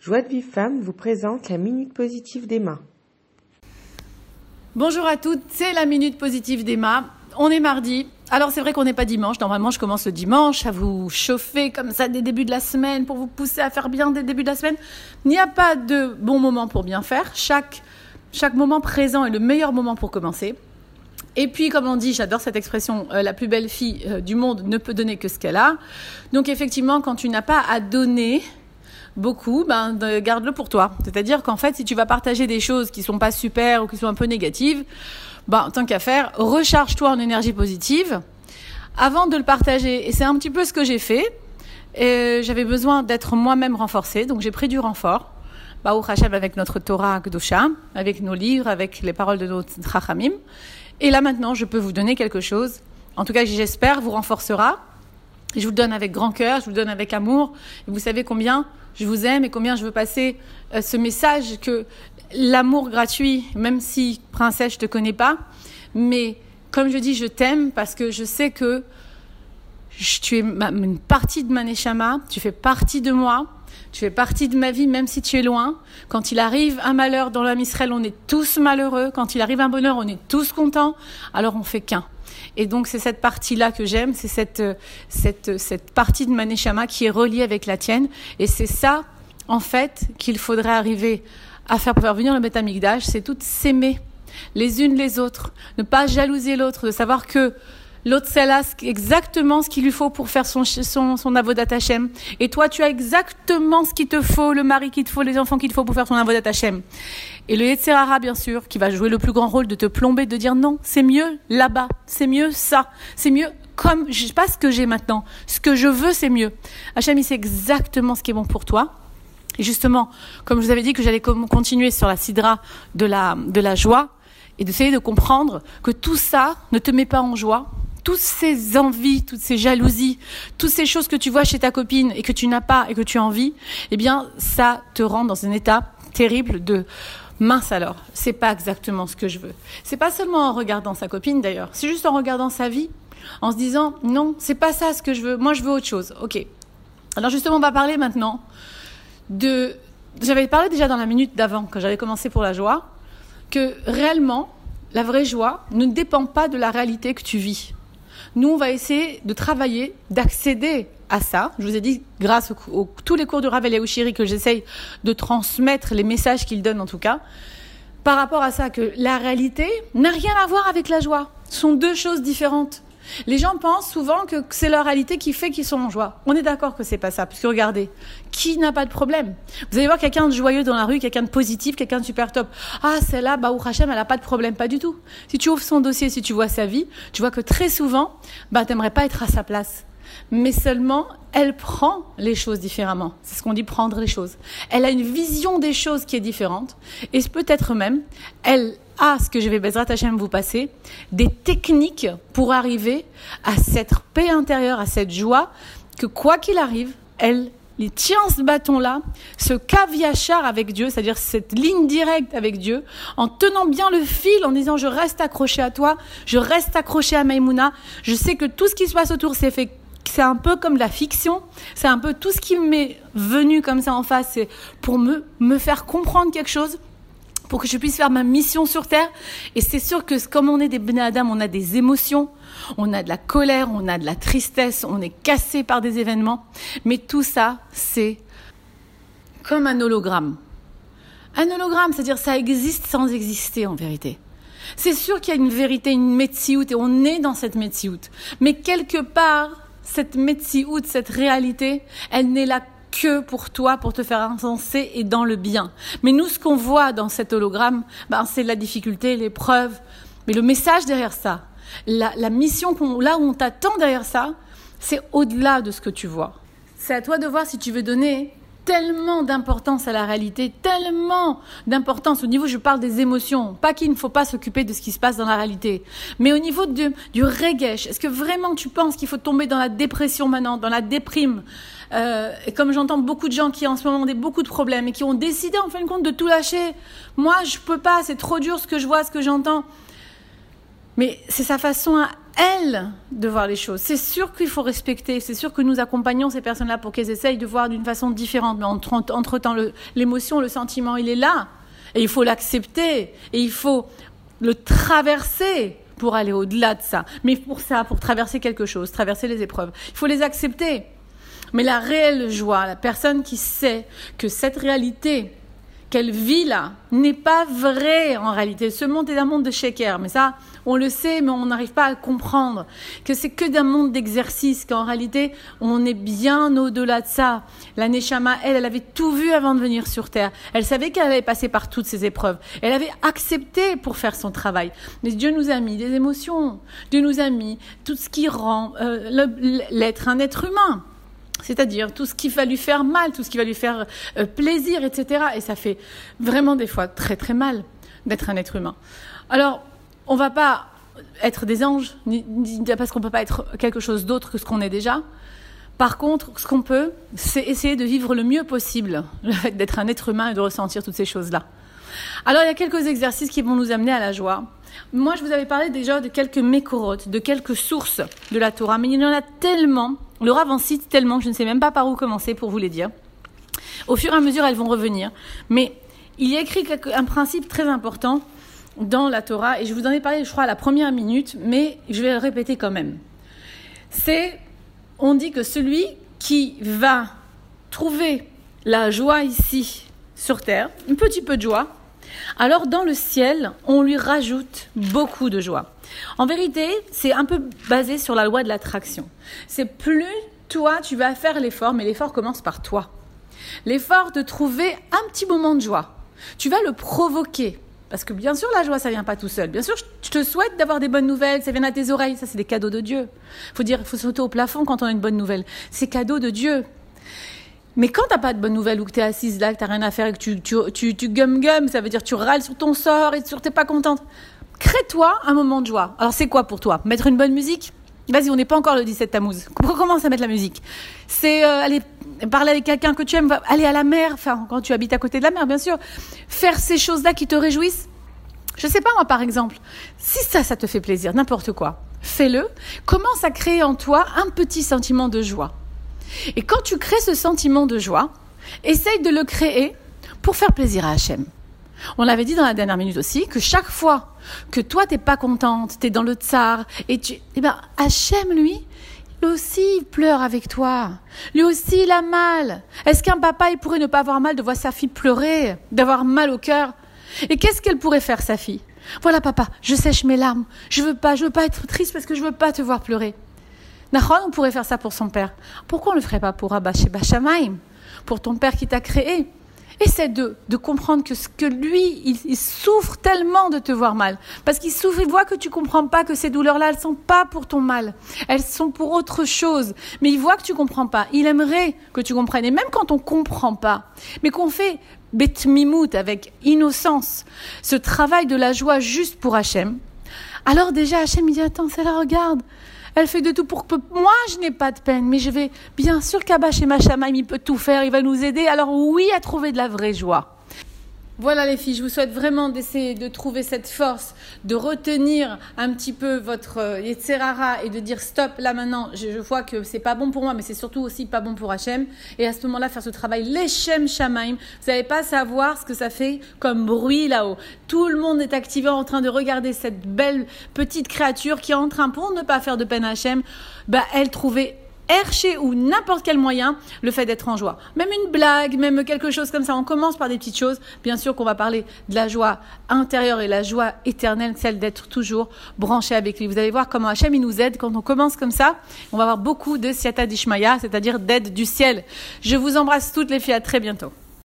Joie de Vive Femme vous présente la Minute Positive d'Emma. Bonjour à toutes, c'est la Minute Positive d'Emma. On est mardi. Alors c'est vrai qu'on n'est pas dimanche. Normalement, je commence le dimanche à vous chauffer comme ça des débuts de la semaine pour vous pousser à faire bien des débuts de la semaine. Il n'y a pas de bon moment pour bien faire. Chaque, chaque moment présent est le meilleur moment pour commencer. Et puis, comme on dit, j'adore cette expression, euh, la plus belle fille euh, du monde ne peut donner que ce qu'elle a. Donc, effectivement, quand tu n'as pas à donner, beaucoup, ben, garde-le pour toi. C'est-à-dire qu'en fait, si tu vas partager des choses qui sont pas super ou qui sont un peu négatives, ben, tant qu'à faire, recharge-toi en énergie positive avant de le partager. Et c'est un petit peu ce que j'ai fait. J'avais besoin d'être moi-même renforcée, donc j'ai pris du renfort. Baou Hashem avec notre Torah Gdusha, avec nos livres, avec les paroles de notre Chachamim. Et là maintenant, je peux vous donner quelque chose, en tout cas j'espère, vous renforcera. Je vous le donne avec grand cœur, je vous le donne avec amour. Et vous savez combien je vous aime et combien je veux passer euh, ce message que l'amour gratuit, même si princesse, je te connais pas, mais comme je dis, je t'aime parce que je sais que tu es une partie de ma neshama, tu fais partie de moi, tu fais partie de ma vie, même si tu es loin. Quand il arrive un malheur dans l'âme Israël, on est tous malheureux. Quand il arrive un bonheur, on est tous contents. Alors on fait qu'un. Et donc c'est cette partie-là que j'aime, c'est cette, cette, cette partie de Maneshama qui est reliée avec la tienne. Et c'est ça, en fait, qu'il faudrait arriver à faire pour faire venir le Betamigdash, c'est tout s'aimer les unes les autres, ne pas jalouser l'autre, de savoir que L'autre, c'est là exactement ce qu'il lui faut pour faire son, son, son avodat Hashem. Et toi, tu as exactement ce qu'il te faut, le mari qu'il te faut, les enfants qu'il te faut pour faire ton avodat Hashem. Et le Yetzerara, bien sûr, qui va jouer le plus grand rôle de te plomber, de dire non, c'est mieux là-bas, c'est mieux ça, c'est mieux comme, je sais pas ce que j'ai maintenant, ce que je veux, c'est mieux. Hashem, il sait exactement ce qui est bon pour toi. Et justement, comme je vous avais dit que j'allais continuer sur la sidra de la joie, et d'essayer de comprendre que tout ça ne te met pas en joie, toutes ces envies, toutes ces jalousies, toutes ces choses que tu vois chez ta copine et que tu n'as pas et que tu as envie, eh bien, ça te rend dans un état terrible de mince alors, c'est pas exactement ce que je veux. C'est pas seulement en regardant sa copine d'ailleurs, c'est juste en regardant sa vie, en se disant non, c'est pas ça ce que je veux, moi je veux autre chose. Ok. Alors justement, on va parler maintenant de. J'avais parlé déjà dans la minute d'avant, quand j'avais commencé pour la joie, que réellement, la vraie joie ne dépend pas de la réalité que tu vis. Nous, on va essayer de travailler, d'accéder à ça. Je vous ai dit, grâce aux, tous les cours de Ravel et Ushiri que j'essaye de transmettre les messages qu'il donne en tout cas, par rapport à ça, que la réalité n'a rien à voir avec la joie. Ce sont deux choses différentes. Les gens pensent souvent que c'est leur réalité qui fait qu'ils sont en joie. On est d'accord que c'est pas ça, parce que regardez, qui n'a pas de problème? Vous allez voir quelqu'un de joyeux dans la rue, quelqu'un de positif, quelqu'un de super top. Ah, celle-là, bah, Hachem, elle a pas de problème, pas du tout. Si tu ouvres son dossier, si tu vois sa vie, tu vois que très souvent, bah, t'aimerais pas être à sa place. Mais seulement, elle prend les choses différemment. C'est ce qu'on dit prendre les choses. Elle a une vision des choses qui est différente. Et peut-être même, elle à ce que je vais Bezrat Hashem vous passer, des techniques pour arriver à cette paix intérieure, à cette joie, que quoi qu'il arrive, elle tient ce bâton-là, ce caviachar avec Dieu, c'est-à-dire cette ligne directe avec Dieu, en tenant bien le fil, en disant je reste accroché à toi, je reste accroché à Maïmouna, je sais que tout ce qui se passe autour, c'est fait c'est un peu comme la fiction, c'est un peu tout ce qui m'est venu comme ça en face, c'est pour me, me faire comprendre quelque chose, pour que je puisse faire ma mission sur Terre. Et c'est sûr que comme on est des Bnei on a des émotions, on a de la colère, on a de la tristesse, on est cassé par des événements. Mais tout ça, c'est comme un hologramme. Un hologramme, c'est-à-dire ça existe sans exister en vérité. C'est sûr qu'il y a une vérité, une métiout, et on est dans cette métiout. Mais quelque part, cette métiout, cette réalité, elle n'est là que pour toi, pour te faire avancer et dans le bien. Mais nous, ce qu'on voit dans cet hologramme, ben, c'est la difficulté, l'épreuve. Mais le message derrière ça, la, la mission, là où on t'attend derrière ça, c'est au-delà de ce que tu vois. C'est à toi de voir si tu veux donner tellement d'importance à la réalité, tellement d'importance. Au niveau, je parle des émotions, pas qu'il ne faut pas s'occuper de ce qui se passe dans la réalité, mais au niveau du regesh, est-ce que vraiment tu penses qu'il faut tomber dans la dépression maintenant, dans la déprime? Euh, Et comme j'entends beaucoup de gens qui en ce moment ont beaucoup de problèmes et qui ont décidé en fin de compte de tout lâcher, moi je peux pas, c'est trop dur ce que je vois, ce que j'entends. Mais c'est sa façon à elles de voir les choses. C'est sûr qu'il faut respecter, c'est sûr que nous accompagnons ces personnes-là pour qu'elles essayent de voir d'une façon différente. Mais entre-temps, l'émotion, le sentiment, il est là. Et il faut l'accepter. Et il faut le traverser pour aller au-delà de ça. Mais pour ça, pour traverser quelque chose, traverser les épreuves, il faut les accepter. Mais la réelle joie, la personne qui sait que cette réalité, qu'elle vit là n'est pas vrai en réalité. Ce monde est un monde de shaker, mais ça, on le sait, mais on n'arrive pas à comprendre que c'est que d'un monde d'exercice, qu'en réalité, on est bien au-delà de ça. La Neshama, elle, elle avait tout vu avant de venir sur Terre. Elle savait qu'elle avait passé par toutes ces épreuves. Elle avait accepté pour faire son travail. Mais Dieu nous a mis des émotions. Dieu nous a mis tout ce qui rend euh, l'être un être humain. C'est-à-dire tout ce qui va lui faire mal, tout ce qui va lui faire euh, plaisir, etc. Et ça fait vraiment des fois très très mal d'être un être humain. Alors, on va pas être des anges, parce qu'on peut pas être quelque chose d'autre que ce qu'on est déjà. Par contre, ce qu'on peut, c'est essayer de vivre le mieux possible le fait d'être un être humain et de ressentir toutes ces choses-là. Alors, il y a quelques exercices qui vont nous amener à la joie. Moi, je vous avais parlé déjà de quelques mécorotes, de quelques sources de la Torah, mais il y en a tellement le Rav en cite tellement que je ne sais même pas par où commencer pour vous les dire. Au fur et à mesure, elles vont revenir. Mais il y a écrit un principe très important dans la Torah, et je vous en ai parlé, je crois, à la première minute, mais je vais le répéter quand même. C'est, on dit que celui qui va trouver la joie ici, sur terre, un petit peu de joie, alors dans le ciel, on lui rajoute beaucoup de joie. En vérité, c'est un peu basé sur la loi de l'attraction. C'est plus toi, tu vas faire l'effort, mais l'effort commence par toi. L'effort de trouver un petit moment de joie. Tu vas le provoquer. Parce que bien sûr, la joie, ça vient pas tout seul. Bien sûr, je te souhaite d'avoir des bonnes nouvelles, ça vienne à tes oreilles. Ça, c'est des cadeaux de Dieu. Faut dire, faut sauter au plafond quand on a une bonne nouvelle. C'est cadeau de Dieu. Mais quand t'as pas de bonnes nouvelles ou que tu es assise là, que t'as rien à faire et que tu, tu, tu, gum gum, ça veut dire tu râles sur ton sort et sur t'es pas contente. Crée-toi un moment de joie. Alors c'est quoi pour toi? Mettre une bonne musique? Vas-y, on n'est pas encore le 17 Tammuz. Commence à mettre la musique? C'est euh, aller parler avec quelqu'un que tu aimes, aller à la mer, enfin quand tu habites à côté de la mer, bien sûr. Faire ces choses-là qui te réjouissent? Je sais pas moi par exemple. Si ça, ça te fait plaisir, n'importe quoi, fais-le. Commence à créer en toi un petit sentiment de joie. Et quand tu crées ce sentiment de joie, essaye de le créer pour faire plaisir à Hachem. On avait dit dans la dernière minute aussi que chaque fois que toi t'es pas contente, t'es dans le tsar, et tu, eh ben, Hachem, lui, lui aussi, il pleure avec toi. Lui aussi, il a mal. Est-ce qu'un papa, il pourrait ne pas avoir mal de voir sa fille pleurer, d'avoir mal au cœur? Et qu'est-ce qu'elle pourrait faire, sa fille? Voilà, papa, je sèche mes larmes. Je veux pas, je veux pas être triste parce que je veux pas te voir pleurer. Nahon, on pourrait faire ça pour son père. Pourquoi on le ferait pas pour Abba Sheba Pour ton père qui t'a créé? Essaie de, de comprendre que ce que lui, il, souffre tellement de te voir mal. Parce qu'il souffre, il voit que tu comprends pas que ces douleurs-là, elles sont pas pour ton mal. Elles sont pour autre chose. Mais il voit que tu comprends pas. Il aimerait que tu comprennes. Et même quand on comprend pas, mais qu'on fait betmimout avec innocence, ce travail de la joie juste pour Hachem, alors déjà Hachem il dit attends, la regarde. Elle fait de tout pour que moi, je n'ai pas de peine. Mais je vais, bien sûr qu'Abba chez Machamaim, il peut tout faire, il va nous aider. Alors oui, à trouver de la vraie joie. Voilà les filles, je vous souhaite vraiment d'essayer de trouver cette force, de retenir un petit peu votre euh, Yetzerara et de dire stop, là maintenant, je, vois que c'est pas bon pour moi, mais c'est surtout aussi pas bon pour Hachem. Et à ce moment-là, faire ce travail, l'Echem Shamaim. Vous n'allez pas savoir ce que ça fait comme bruit là-haut. Tout le monde est activé en train de regarder cette belle petite créature qui est en train, pour ne pas faire de peine à Hachem, bah, elle trouvait hercher ou n'importe quel moyen le fait d'être en joie. Même une blague, même quelque chose comme ça. On commence par des petites choses. Bien sûr qu'on va parler de la joie intérieure et la joie éternelle, celle d'être toujours branché avec lui. Vous allez voir comment Hachem il nous aide quand on commence comme ça. On va avoir beaucoup de siata dishmaya, c'est-à-dire d'aide du ciel. Je vous embrasse toutes les filles. À très bientôt.